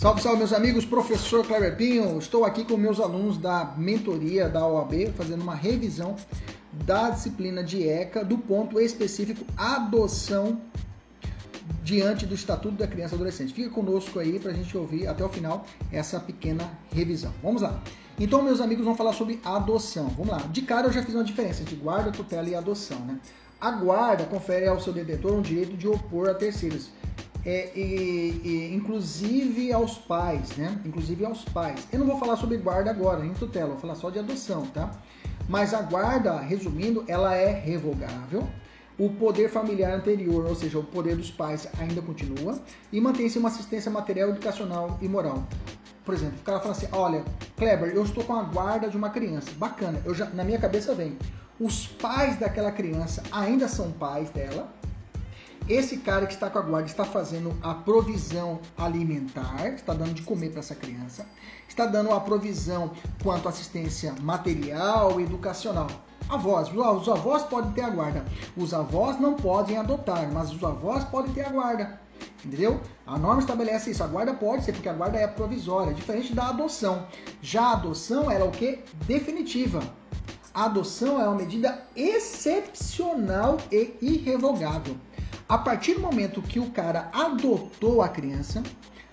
Salve, salve, meus amigos. Professor Cleber Pinho. Estou aqui com meus alunos da mentoria da OAB, fazendo uma revisão da disciplina de ECA do ponto específico adoção diante do Estatuto da Criança e Adolescente. Fica conosco aí para a gente ouvir até o final essa pequena revisão. Vamos lá. Então, meus amigos, vamos falar sobre adoção. Vamos lá. De cara, eu já fiz uma diferença entre guarda, tutela e adoção, né? A guarda confere ao seu detentor um direito de opor a terceiros é, e, e, inclusive aos pais, né? Inclusive aos pais. Eu não vou falar sobre guarda agora, nem tutela, vou falar só de adoção, tá? Mas a guarda, resumindo, ela é revogável. O poder familiar anterior, ou seja, o poder dos pais, ainda continua e mantém-se uma assistência material, educacional e moral. Por exemplo, o cara fala assim: Olha, Kleber, eu estou com a guarda de uma criança. Bacana, eu já, na minha cabeça vem. Os pais daquela criança ainda são pais dela, esse cara que está com a guarda está fazendo a provisão alimentar, está dando de comer para essa criança, está dando a provisão quanto assistência material e educacional. Avós, os avós podem ter a guarda, os avós não podem adotar, mas os avós podem ter a guarda. Entendeu? A norma estabelece isso. A guarda pode ser, porque a guarda é provisória, diferente da adoção. Já a adoção era o que? Definitiva. A adoção é uma medida excepcional e irrevogável. A partir do momento que o cara adotou a criança,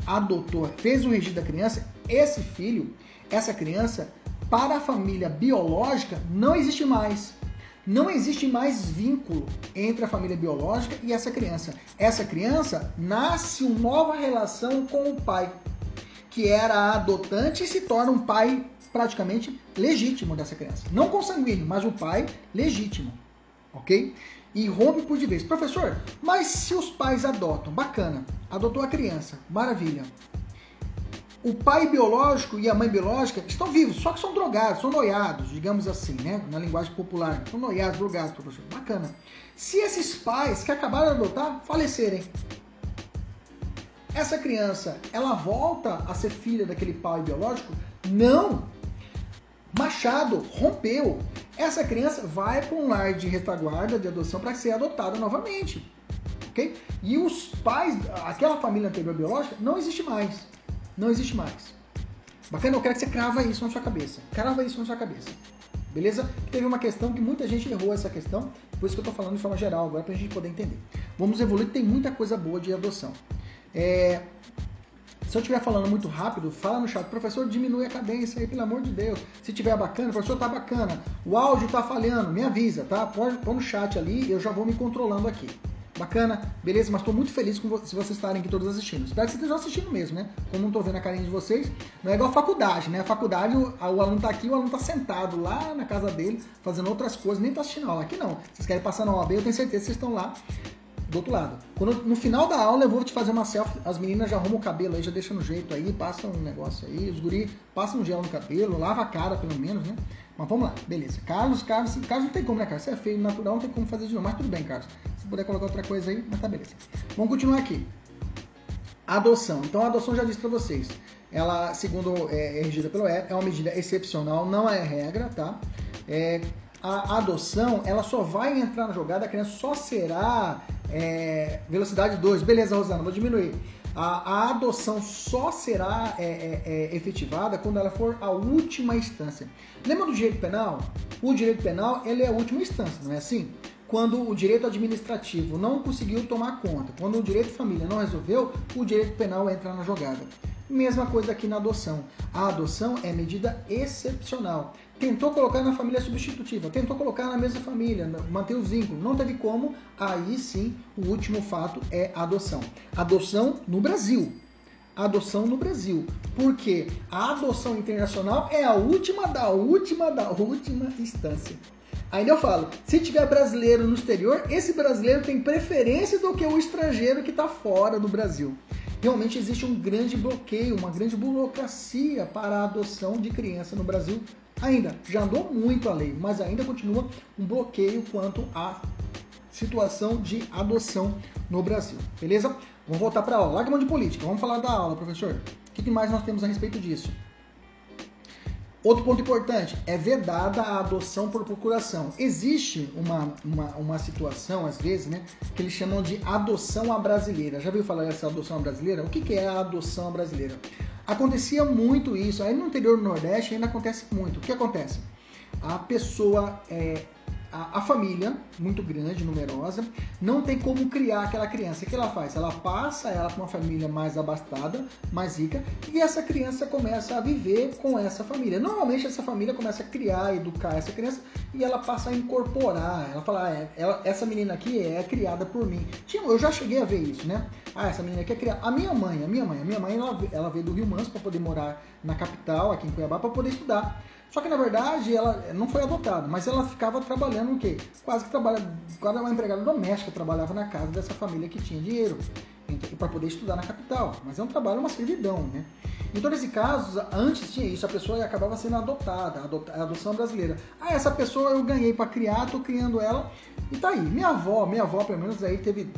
adotou, fez o registro da criança, esse filho, essa criança, para a família biológica, não existe mais. Não existe mais vínculo entre a família biológica e essa criança. Essa criança nasce uma nova relação com o pai, que era adotante e se torna um pai praticamente legítimo dessa criança. Não consanguíneo, mas o pai legítimo. Ok? E rompe por de vez. Professor, mas se os pais adotam, bacana, adotou a criança, maravilha. O pai biológico e a mãe biológica estão vivos, só que são drogados, são noiados, digamos assim, né? Na linguagem popular. São noiados, drogados, professor. Bacana. Se esses pais que acabaram de adotar falecerem, essa criança, ela volta a ser filha daquele pai biológico? Não! Machado rompeu. Essa criança vai para um lar de retaguarda, de adoção, para ser adotada novamente. Ok? E os pais, aquela família anterior biológica, não existe mais. Não existe mais. Bacana, eu quero que você crava isso na sua cabeça. Crava isso na sua cabeça. Beleza? Teve uma questão que muita gente errou essa questão, por isso que eu estou falando de forma geral agora para a gente poder entender. Vamos evoluir, tem muita coisa boa de adoção. É, se eu estiver falando muito rápido, fala no chat, professor, diminui a cadência aí, pelo amor de Deus. Se tiver bacana, professor, tá bacana. O áudio tá falhando, me avisa, tá? Põe no chat ali, eu já vou me controlando aqui. Bacana? Beleza? Mas estou muito feliz com se vocês estarem aqui todos assistindo. Espero que vocês estejam assistindo mesmo, né? Como não estou vendo a carinha de vocês, não é igual a faculdade, né? A faculdade, o, o aluno está aqui, o aluno está sentado lá na casa dele, fazendo outras coisas, nem está assistindo aula. Aqui não. Vocês querem passar na OAB, eu tenho certeza que vocês estão lá do outro lado. Quando, no final da aula eu vou te fazer uma selfie, as meninas já arrumam o cabelo aí, já deixam no jeito aí, passam um negócio aí, os guri passam um gel no cabelo, lava a cara pelo menos, né? Mas vamos lá, beleza. Carlos, Carlos, Carlos não tem como, né, Carlos? Você é feio, natural, não tem como fazer de novo, mas tudo bem, Carlos. Se puder colocar outra coisa aí, mas tá beleza. Vamos continuar aqui. Adoção. Então a adoção já disse para vocês. Ela, segundo é, é regida pelo E, é uma medida excepcional, não é regra, tá? É, a adoção, ela só vai entrar na jogada, a criança só será é, velocidade 2. Beleza, Rosana, vou diminuir. A, a adoção só será é, é, é, efetivada quando ela for a última instância. Lembra do direito penal? O direito penal ele é a última instância, não é assim? Quando o direito administrativo não conseguiu tomar conta, quando o direito de família não resolveu, o direito penal entra na jogada. Mesma coisa aqui na adoção. A adoção é medida excepcional. Tentou colocar na família substitutiva, tentou colocar na mesma família, manter os vínculos, não teve como, aí sim o último fato é a adoção. Adoção no Brasil. Adoção no Brasil. Porque a adoção internacional é a última da última da última instância. Ainda eu falo, se tiver brasileiro no exterior, esse brasileiro tem preferência do que o estrangeiro que está fora do Brasil. Realmente existe um grande bloqueio, uma grande burocracia para a adoção de criança no Brasil Ainda, já andou muito a lei, mas ainda continua um bloqueio quanto à situação de adoção no Brasil. Beleza? Vamos voltar para a aula. Larga mão de política. Vamos falar da aula, professor. O que mais nós temos a respeito disso? Outro ponto importante, é vedada a adoção por procuração. Existe uma, uma, uma situação, às vezes, né, que eles chamam de adoção à brasileira. Já viu falar dessa adoção à brasileira? O que, que é a adoção à brasileira? Acontecia muito isso, aí no interior do Nordeste ainda acontece muito. O que acontece? A pessoa é, a, a, família, muito grande, numerosa, não tem como criar aquela criança. O que ela faz? Ela passa ela para uma família mais abastada, mais rica, e essa criança começa a viver com essa família. Normalmente essa família começa a criar, educar essa criança e ela passa a incorporar. Ela fala, ah, é, ela, essa menina aqui é criada por mim. Eu já cheguei a ver isso, né? Ah, essa menina aqui é criada. A minha mãe, a minha mãe, a minha mãe, ela, ela veio do Rio Manso para poder morar na capital, aqui em Cuiabá, para poder estudar. Só que na verdade ela não foi adotada, mas ela ficava trabalhando o quê? Quase que trabalha, quase uma empregada doméstica, trabalhava na casa dessa família que tinha dinheiro para poder estudar na capital. Mas é um trabalho, uma servidão, né? Então, nesse caso, antes tinha isso, a pessoa acabava sendo adotada, a adoção brasileira. Ah, essa pessoa eu ganhei para criar, tô criando ela e tá aí. Minha avó, minha avó pelo menos aí teve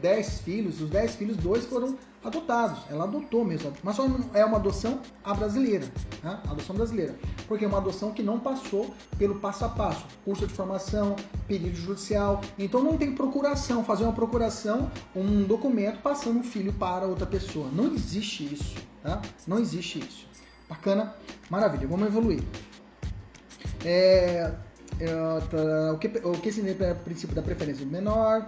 10 filhos, os 10 filhos, dois foram adotados. Ela adotou mesmo, mas só é uma adoção a brasileira, né? adoção brasileira, porque é uma adoção que não passou pelo passo a passo, curso de formação, pedido judicial. Então não tem procuração, fazer uma procuração, um documento passando o filho para outra pessoa. Não existe isso, tá? Não existe isso. Bacana, maravilha. Vamos evoluir. É, é, tá, o que o que significa o princípio da preferência menor?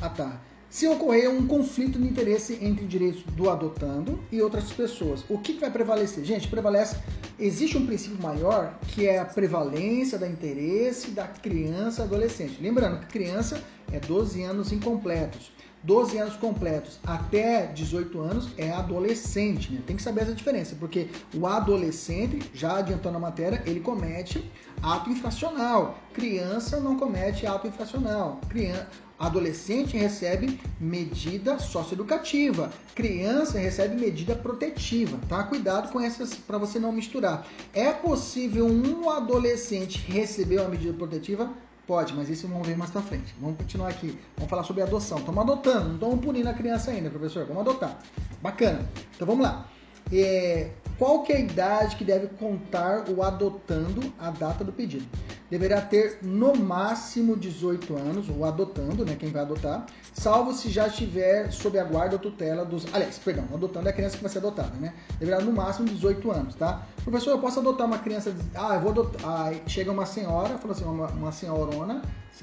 ah, tá se ocorrer um conflito de interesse entre direitos do adotando e outras pessoas. O que, vai prevalecer? Gente, prevalece. Existe um princípio maior que é a prevalência da interesse da criança adolescente. Lembrando que criança é 12 anos incompletos. 12 anos completos até 18 anos é adolescente, né? Tem que saber essa diferença, porque o adolescente, já adiantando a matéria, ele comete ato infracional. Criança não comete ato infracional. Criança, Adolescente recebe medida socioeducativa, criança recebe medida protetiva, tá? Cuidado com essas para você não misturar. É possível um adolescente receber uma medida protetiva? Pode, mas isso vamos ver mais pra frente. Vamos continuar aqui. Vamos falar sobre adoção. Estamos adotando, não estamos punindo a criança ainda, professor. Vamos adotar. Bacana. Então vamos lá. É, qual que é a idade que deve contar o adotando a data do pedido? Deverá ter no máximo 18 anos, o adotando, né, quem vai adotar, salvo se já estiver sob a guarda ou tutela dos... Aliás, perdão, adotando é a criança que vai ser adotada, né? Deverá no máximo 18 anos, tá? Professor, eu posso adotar uma criança... Ah, eu vou adotar... Ah, chega uma senhora, fala assim, uma, uma senhorona,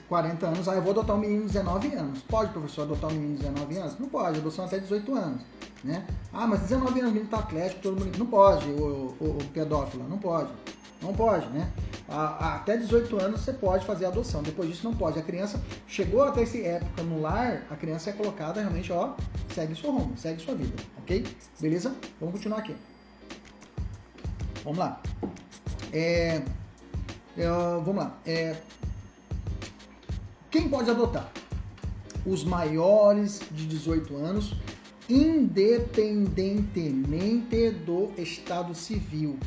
40 anos, ah, eu vou adotar um menino de 19 anos. Pode, professor, adotar um menino de 19 anos? Não pode, adoção até 18 anos. Né? Ah, mas 19 anos o menino tá atlético, todo mundo. Não pode, o, o, o pedófilo, não pode. Não pode, né? Até 18 anos você pode fazer a adoção, depois disso não pode. A criança chegou até essa época no lar, a criança é colocada realmente, ó, segue seu rumo, segue sua vida, ok? Beleza? Vamos continuar aqui. Vamos lá. É, é, vamos lá. É, quem pode adotar? Os maiores de 18 anos independentemente do estado civil.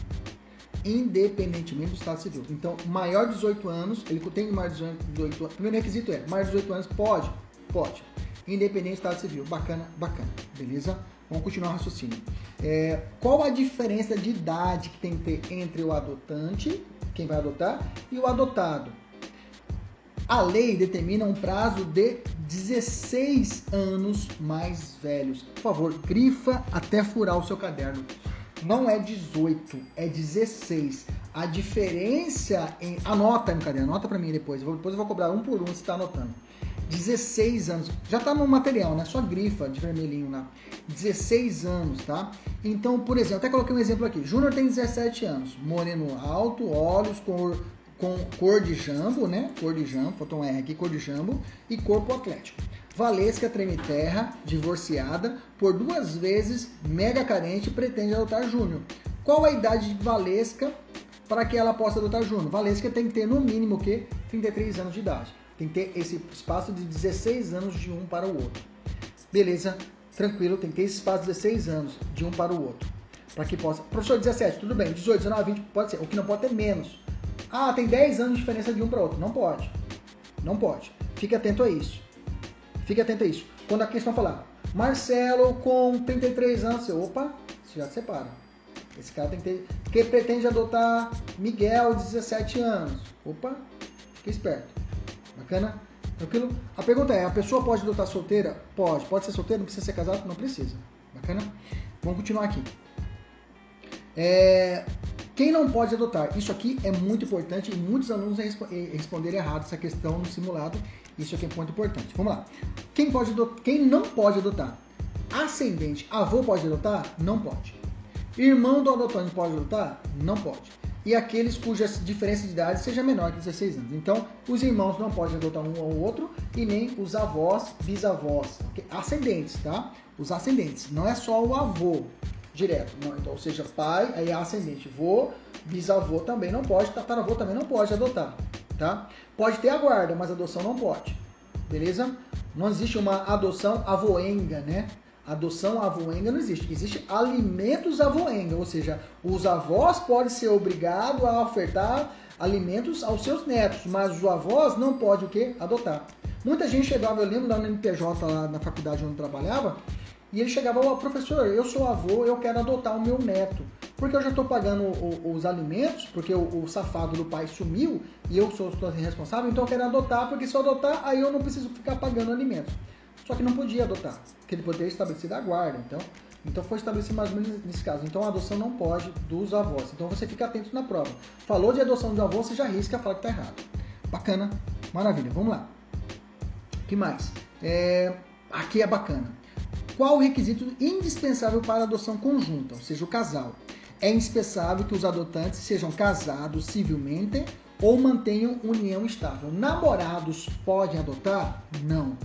Independentemente do estado civil. Então, maior de 18 anos, ele tem maior de 18 anos. Primeiro requisito é: maior de 18 anos pode? Pode. Independente do estado civil. Bacana, bacana. Beleza? Vamos continuar o raciocínio. É, qual a diferença de idade que tem que ter entre o adotante, quem vai adotar, e o adotado? A lei determina um prazo de 16 anos mais velhos. Por favor, grifa até furar o seu caderno. Não é 18, é 16. A diferença em. Anota no caderno, anota para mim depois. Depois eu vou cobrar um por um se está anotando. 16 anos. Já tá no material, né? Só grifa de vermelhinho lá. 16 anos, tá? Então, por exemplo, até coloquei um exemplo aqui. Júnior tem 17 anos. Moreno alto, olhos, cor, com cor de jambo, né? Cor de jambo, faltou um R aqui, cor de jambo e corpo atlético. Valesca treme terra, divorciada, por duas vezes mega carente, pretende adotar Júnior. Qual a idade de Valesca para que ela possa adotar Júnior? Valesca tem que ter no mínimo que 33 anos de idade. Tem que ter esse espaço de 16 anos de um para o outro. Beleza? Tranquilo, tem que ter esse espaço de 16 anos de um para o outro. Para que possa. Professor, 17, tudo bem. 18, 19, 20, pode ser. O que não pode ter menos. Ah, tem 10 anos de diferença de um para outro. Não pode. Não pode. Fique atento a isso. Fique atento a isso. Quando a questão falar, Marcelo com 33 anos, você, opa, você já separa. Esse cara tem que ter que pretende adotar Miguel, de 17 anos. Opa, fique esperto. Bacana? Tranquilo? A pergunta é: a pessoa pode adotar solteira? Pode. Pode ser solteira? Não precisa ser casado? Não precisa. Bacana? Vamos continuar aqui. É, quem não pode adotar? Isso aqui é muito importante e muitos alunos responderam errado essa questão no simulado. Isso aqui é muito importante. Vamos lá. Quem, pode adotar? Quem não pode adotar? Ascendente. Avô pode adotar? Não pode. Irmão do adotante pode adotar? Não pode. E aqueles cuja diferença de idade seja menor que 16 anos. Então, os irmãos não podem adotar um ao outro e nem os avós, bisavós. Ascendentes, tá? Os ascendentes. Não é só o avô direto. Não, então, ou seja, pai, aí é ascendente. Vô, bisavô também não pode, tataravô também não pode adotar, tá? Pode ter a guarda, mas adoção não pode. Beleza? Não existe uma adoção avoenga, né? Adoção avoenga não existe. Existe alimentos avoenga, ou seja, os avós podem ser obrigados a ofertar alimentos aos seus netos, mas os avós não podem o quê? Adotar. Muita gente chegava, eu lembro no MPJ, lá na faculdade onde eu trabalhava, e ele chegava, oh, professor, eu sou avô, eu quero adotar o meu neto. Porque eu já estou pagando o, os alimentos, porque o, o, safado do pai sumiu e eu sou, sou responsável, então eu quero adotar, porque se eu adotar, aí eu não preciso ficar pagando alimentos. Só que não podia adotar, porque ele poderia estabelecer a guarda. Então, então foi estabelecido mais ou menos nesse caso. Então a adoção não pode dos avós. Então você fica atento na prova. Falou de adoção dos avós, você já risca fala que está errado. Bacana, maravilha. Vamos lá. O que mais? É, aqui é bacana. Qual o requisito indispensável para a adoção conjunta, ou seja, o casal? É indispensável que os adotantes sejam casados civilmente ou mantenham união estável. Namorados podem adotar? Não.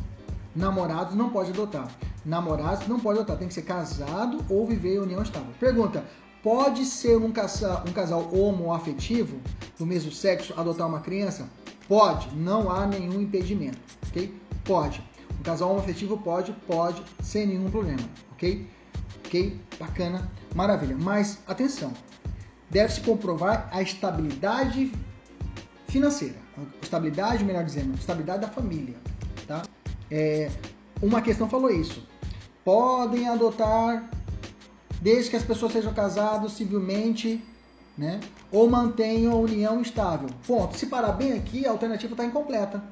Namorados não pode adotar. Namorados não pode adotar. Tem que ser casado ou viver em união estável. Pergunta: pode ser um casal, um casal homoafetivo do mesmo sexo adotar uma criança? Pode. Não há nenhum impedimento. Ok? Pode. Um casal homoafetivo pode, pode, sem nenhum problema, ok? Ok? Bacana, maravilha. Mas atenção, deve-se comprovar a estabilidade financeira, estabilidade, melhor dizendo, estabilidade da família, tá? É, uma questão falou isso. Podem adotar desde que as pessoas sejam casadas civilmente, né? Ou mantenham a união estável. Ponto. Se parar bem aqui, a alternativa está incompleta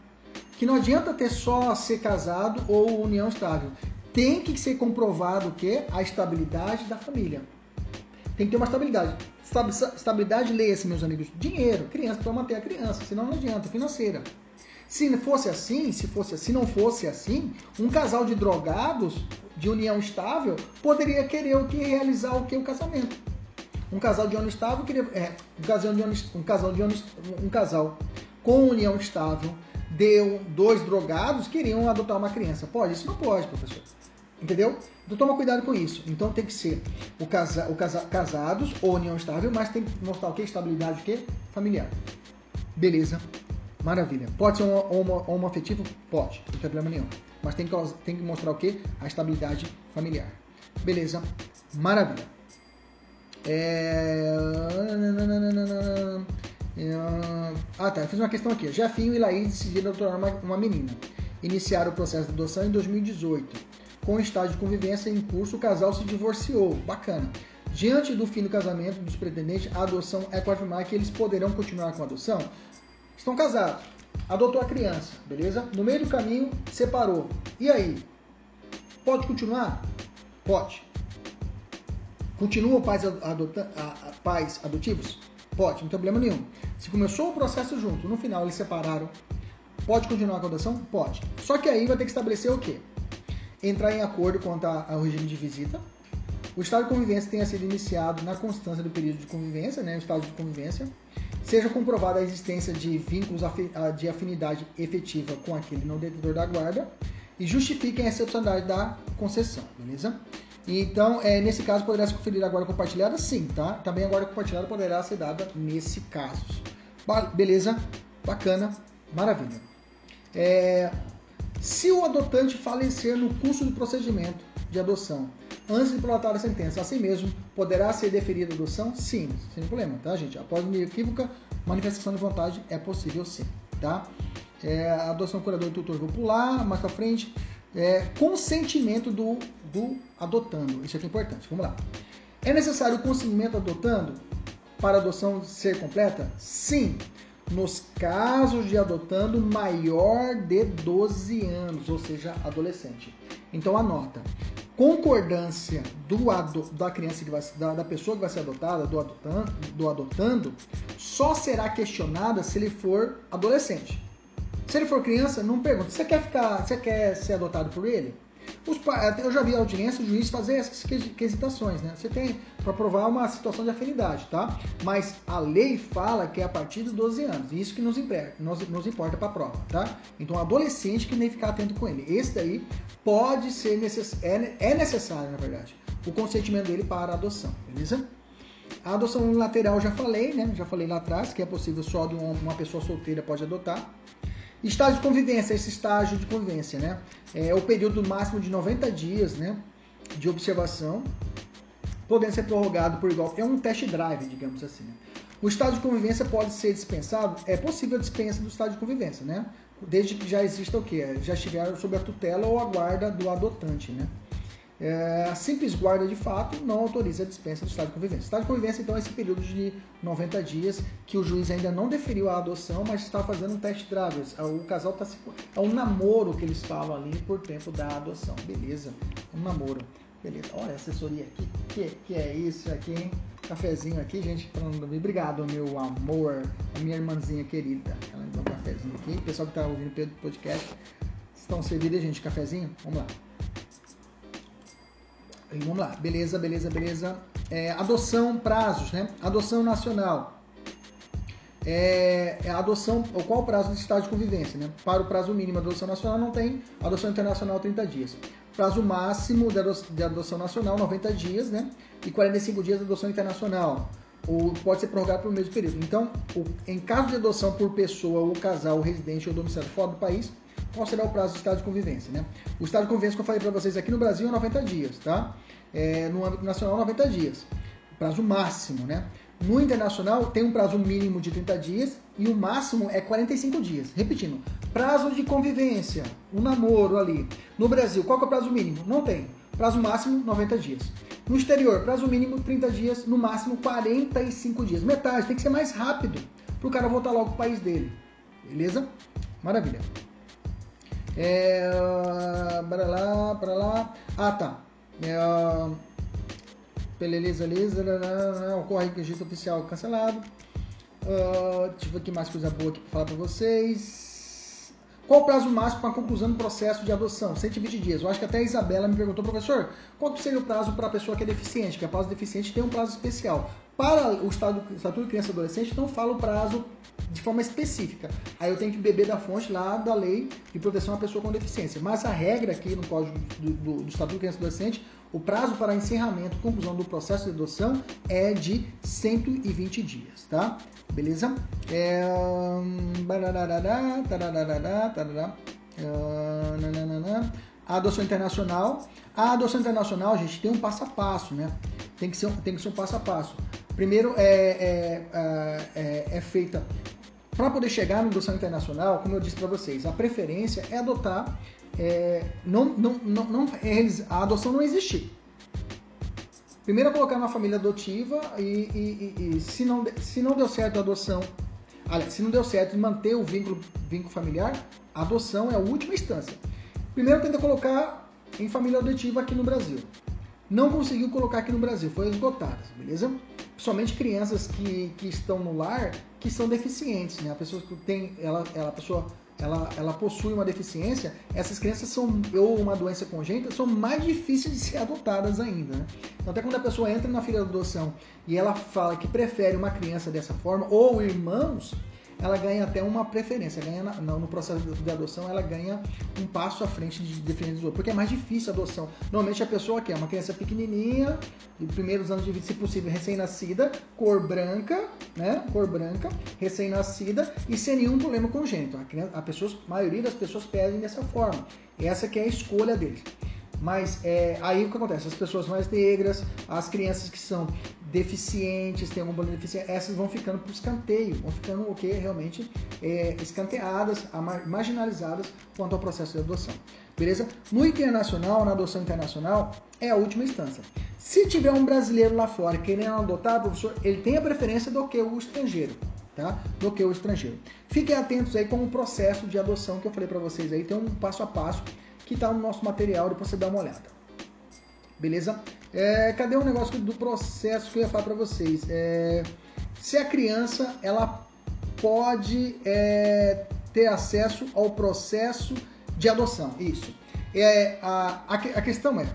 que não adianta ter só ser casado ou união estável. Tem que ser comprovado o que a estabilidade da família. Tem que ter uma estabilidade. Estabilidade, leia-se, meus amigos, dinheiro, criança, para manter a criança, senão não adianta, financeira. Se fosse assim, se fosse, se não fosse assim, um casal de drogados de união estável poderia querer o que realizar o que o casamento. Um casal de união estável queria, é, um casal de união, um casal de união, um casal com união estável deu dois drogados queriam adotar uma criança. Pode? Isso não pode, professor. Entendeu? Então toma cuidado com isso. Então tem que ser o, casa, o casa, casados ou união estável, mas tem que mostrar o que? Estabilidade o quê? Familiar. Beleza. Maravilha. Pode ser um homo, homoafetivo? Pode, não tem problema nenhum. Mas tem que, tem que mostrar o que? A estabilidade familiar. Beleza. Maravilha. É... Ah, tá. Fiz uma questão aqui. Jafinho e Laís decidiram adotar uma, uma menina. Iniciaram o processo de adoção em 2018. Com o estágio de convivência em curso, o casal se divorciou. Bacana. Diante do fim do casamento dos pretendentes, a adoção é confirmar que eles poderão continuar com a adoção? Estão casados. Adotou a criança, beleza? No meio do caminho, separou. E aí? Pode continuar? Pode. Continuam pais, adota, pais adotivos? Pode, não tem problema nenhum. Se começou o processo junto, no final eles separaram, pode continuar a adoção? Pode. Só que aí vai ter que estabelecer o quê? Entrar em acordo quanto ao regime de visita. O estado de convivência tenha sido iniciado na constância do período de convivência, né, o estado de convivência. Seja comprovada a existência de vínculos de afinidade efetiva com aquele não detentor da guarda e justifiquem a excepcionalidade da concessão, beleza? Então, é, nesse caso, poderá se conferir a guarda compartilhada? Sim, tá? Também a guarda compartilhada poderá ser dada nesse caso. Beleza? Bacana. Maravilha. É, se o adotante falecer no curso do procedimento de adoção, antes de prolatar a sentença, assim mesmo, poderá ser deferida a adoção? Sim, sem problema, tá, gente? Após uma equívoca manifestação de vontade, é possível sim, tá? É, adoção curador e tutor, vou pular mais pra frente é, consentimento do, do adotando. Isso aqui é importante. Vamos lá. É necessário o consentimento adotando? para a adoção ser completa? Sim, nos casos de adotando maior de 12 anos, ou seja, adolescente. Então anota. Concordância do ado, da criança que vai, da, da, pessoa que vai ser adotada, do adotando, do adotando, só será questionada se ele for adolescente. Se ele for criança, não pergunta. Você quer ficar, você quer ser adotado por ele? Os, eu já vi a audiência, o juiz fazer essas quesitações, né? Você tem para provar uma situação de afinidade, tá? Mas a lei fala que é a partir dos 12 anos, isso que nos, nos, nos importa para a prova, tá? Então, adolescente que nem ficar atento com ele. Esse daí pode ser necess, é, é necessário, na verdade, o consentimento dele para a adoção, beleza? A adoção unilateral já falei, né? Já falei lá atrás que é possível só de uma pessoa solteira pode adotar. Estágio de convivência, esse estágio de convivência, né? É o período máximo de 90 dias, né? De observação, podendo ser prorrogado por igual. É um test drive, digamos assim. Né? O estágio de convivência pode ser dispensado? É possível a dispensa do estágio de convivência, né? Desde que já exista o quê? Já estiver sob a tutela ou a guarda do adotante, né? É, a simples guarda de fato não autoriza a dispensa do estado de convivência. O estado de convivência, então, é esse período de 90 dias que o juiz ainda não deferiu a adoção, mas está fazendo um teste drive. O casal está se. É um namoro que eles falam ali por tempo da adoção. Beleza, um namoro. Beleza, olha a assessoria aqui. Que, que é isso aqui, hein? Cafezinho aqui, gente, Obrigado, meu amor, a minha irmãzinha querida. Ela me deu um cafezinho aqui. Pessoal que está ouvindo o podcast, estão servidos, gente, cafezinho? Vamos lá. Vamos lá, beleza, beleza, beleza. É, adoção, prazos, né? Adoção nacional. É, é adoção, qual o prazo de estado de convivência, né? Para o prazo mínimo de adoção nacional não tem, adoção internacional 30 dias. Prazo máximo de adoção nacional 90 dias, né? E 45 dias de adoção internacional. Ou pode ser prorrogado por mesmo período. Então, em caso de adoção por pessoa ou casal residente ou domiciliado fora do país, qual será o prazo do estado de convivência, né? O estado de convivência que eu falei para vocês aqui no Brasil é 90 dias, tá? É, no âmbito nacional, 90 dias. Prazo máximo, né? No internacional, tem um prazo mínimo de 30 dias e o máximo é 45 dias. Repetindo, prazo de convivência, um namoro ali. No Brasil, qual é o prazo mínimo? Não tem. Prazo máximo, 90 dias. No exterior, prazo mínimo, 30 dias, no máximo 45 dias. Metade, tem que ser mais rápido para o cara voltar logo para o país dele. Beleza? Maravilha. É, para lá, para lá. Ah, tá. É, Peleleza Lisa, ocorre registro oficial cancelado. Uh, ver aqui mais coisa boa aqui para falar para vocês. Qual o prazo máximo para a conclusão do processo de adoção? 120 dias. Eu acho que até a Isabela me perguntou, professor, qual seria o prazo para a pessoa que é deficiente? Que a prazo deficiente tem um prazo especial. Para o estado, Estatuto de Criança e Adolescente, não fala o prazo de forma específica. Aí eu tenho que beber da fonte lá da lei de proteção à pessoa com deficiência. Mas a regra aqui no Código do, do, do Estatuto de Criança e Adolescente, o prazo para encerramento e conclusão do processo de adoção é de 120 dias, tá? Beleza? É... A adoção internacional. A adoção internacional, gente, tem um passo a passo, né? Tem que ser, tem que ser um passo a passo. Primeiro, é, é, é, é, é feita para poder chegar na adoção internacional, como eu disse para vocês, a preferência é adotar, é, não, não, não, não, a adoção não existir. Primeiro é colocar na família adotiva e, e, e, e, se, não, se não deu certo a adoção, aliás, se não deu certo manter o vínculo, vínculo familiar, a adoção é a última instância. Primeiro tenta colocar em família adotiva aqui no Brasil não conseguiu colocar aqui no Brasil, foi esgotadas, beleza? Somente crianças que, que estão no lar que são deficientes, né? A pessoa que tem, ela, ela, pessoa, ela, ela possui uma deficiência, essas crianças são, ou uma doença congênita, são mais difíceis de ser adotadas ainda, né? Então, até quando a pessoa entra na fila de adoção e ela fala que prefere uma criança dessa forma, ou irmãos, ela ganha até uma preferência, ganha na, no processo de adoção, ela ganha um passo à frente de diferentes outros, porque é mais difícil a adoção. Normalmente a pessoa quer uma criança pequenininha, de primeiros anos de vida, se possível, recém-nascida, cor branca, né, cor branca, recém-nascida e sem nenhum problema congênito. A, criança, a, pessoa, a maioria das pessoas pedem dessa forma. Essa que é a escolha deles. Mas é, aí o que acontece? As pessoas mais negras, as crianças que são deficientes, tem alguma deficiência, essas vão ficando para escanteio, vão ficando o que realmente é, escanteadas, marginalizadas quanto ao processo de adoção. Beleza? No internacional, na adoção internacional, é a última instância. Se tiver um brasileiro lá fora querendo adotar, professor, ele tem a preferência do que o estrangeiro, tá? Do que o estrangeiro. Fiquem atentos aí com o processo de adoção que eu falei para vocês aí, tem um passo a passo que está no nosso material, depois você dá uma olhada. Beleza? É, cadê o um negócio do processo que eu ia falar para vocês? É, se a criança ela pode é, ter acesso ao processo de adoção, isso. É, a, a, a questão é,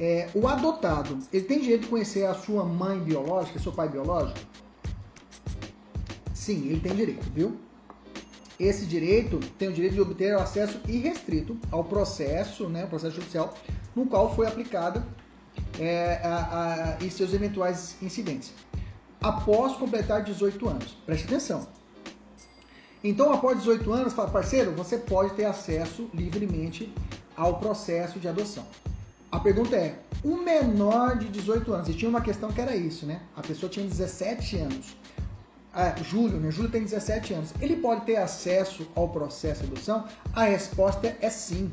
é, o adotado, ele tem direito de conhecer a sua mãe biológica, seu pai biológico? Sim, ele tem direito, viu? Esse direito tem o direito de obter acesso irrestrito ao processo, né, o processo judicial, no qual foi aplicada é, a, a, e seus eventuais incidentes. Após completar 18 anos. Preste atenção. Então, após 18 anos, fala, parceiro, você pode ter acesso livremente ao processo de adoção. A pergunta é: o menor de 18 anos, e tinha uma questão que era isso, né? A pessoa tinha 17 anos. Ah, Júlio, né? Júlio tem 17 anos. Ele pode ter acesso ao processo de adoção? A resposta é sim.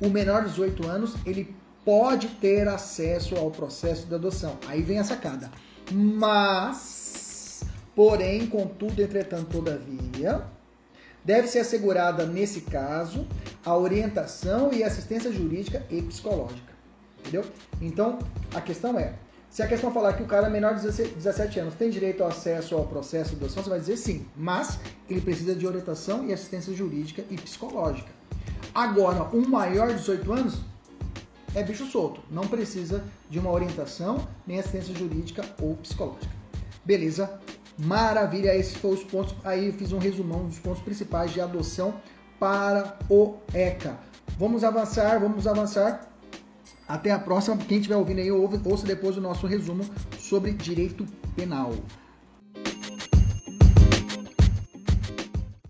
O menor de 18 anos, ele pode ter acesso ao processo de adoção. Aí vem a sacada. Mas, porém, contudo, entretanto, todavia, deve ser assegurada, nesse caso, a orientação e assistência jurídica e psicológica. Entendeu? Então, a questão é, se a questão falar que o cara menor de 17 anos tem direito ao acesso ao processo de adoção, você vai dizer sim, mas ele precisa de orientação e assistência jurídica e psicológica. Agora, um maior de 18 anos é bicho solto, não precisa de uma orientação, nem assistência jurídica ou psicológica. Beleza? Maravilha, esses foram os pontos. Aí eu fiz um resumão dos pontos principais de adoção para o ECA. Vamos avançar, vamos avançar. Até a próxima. Quem estiver ouvindo aí, ouça depois o nosso resumo sobre direito penal.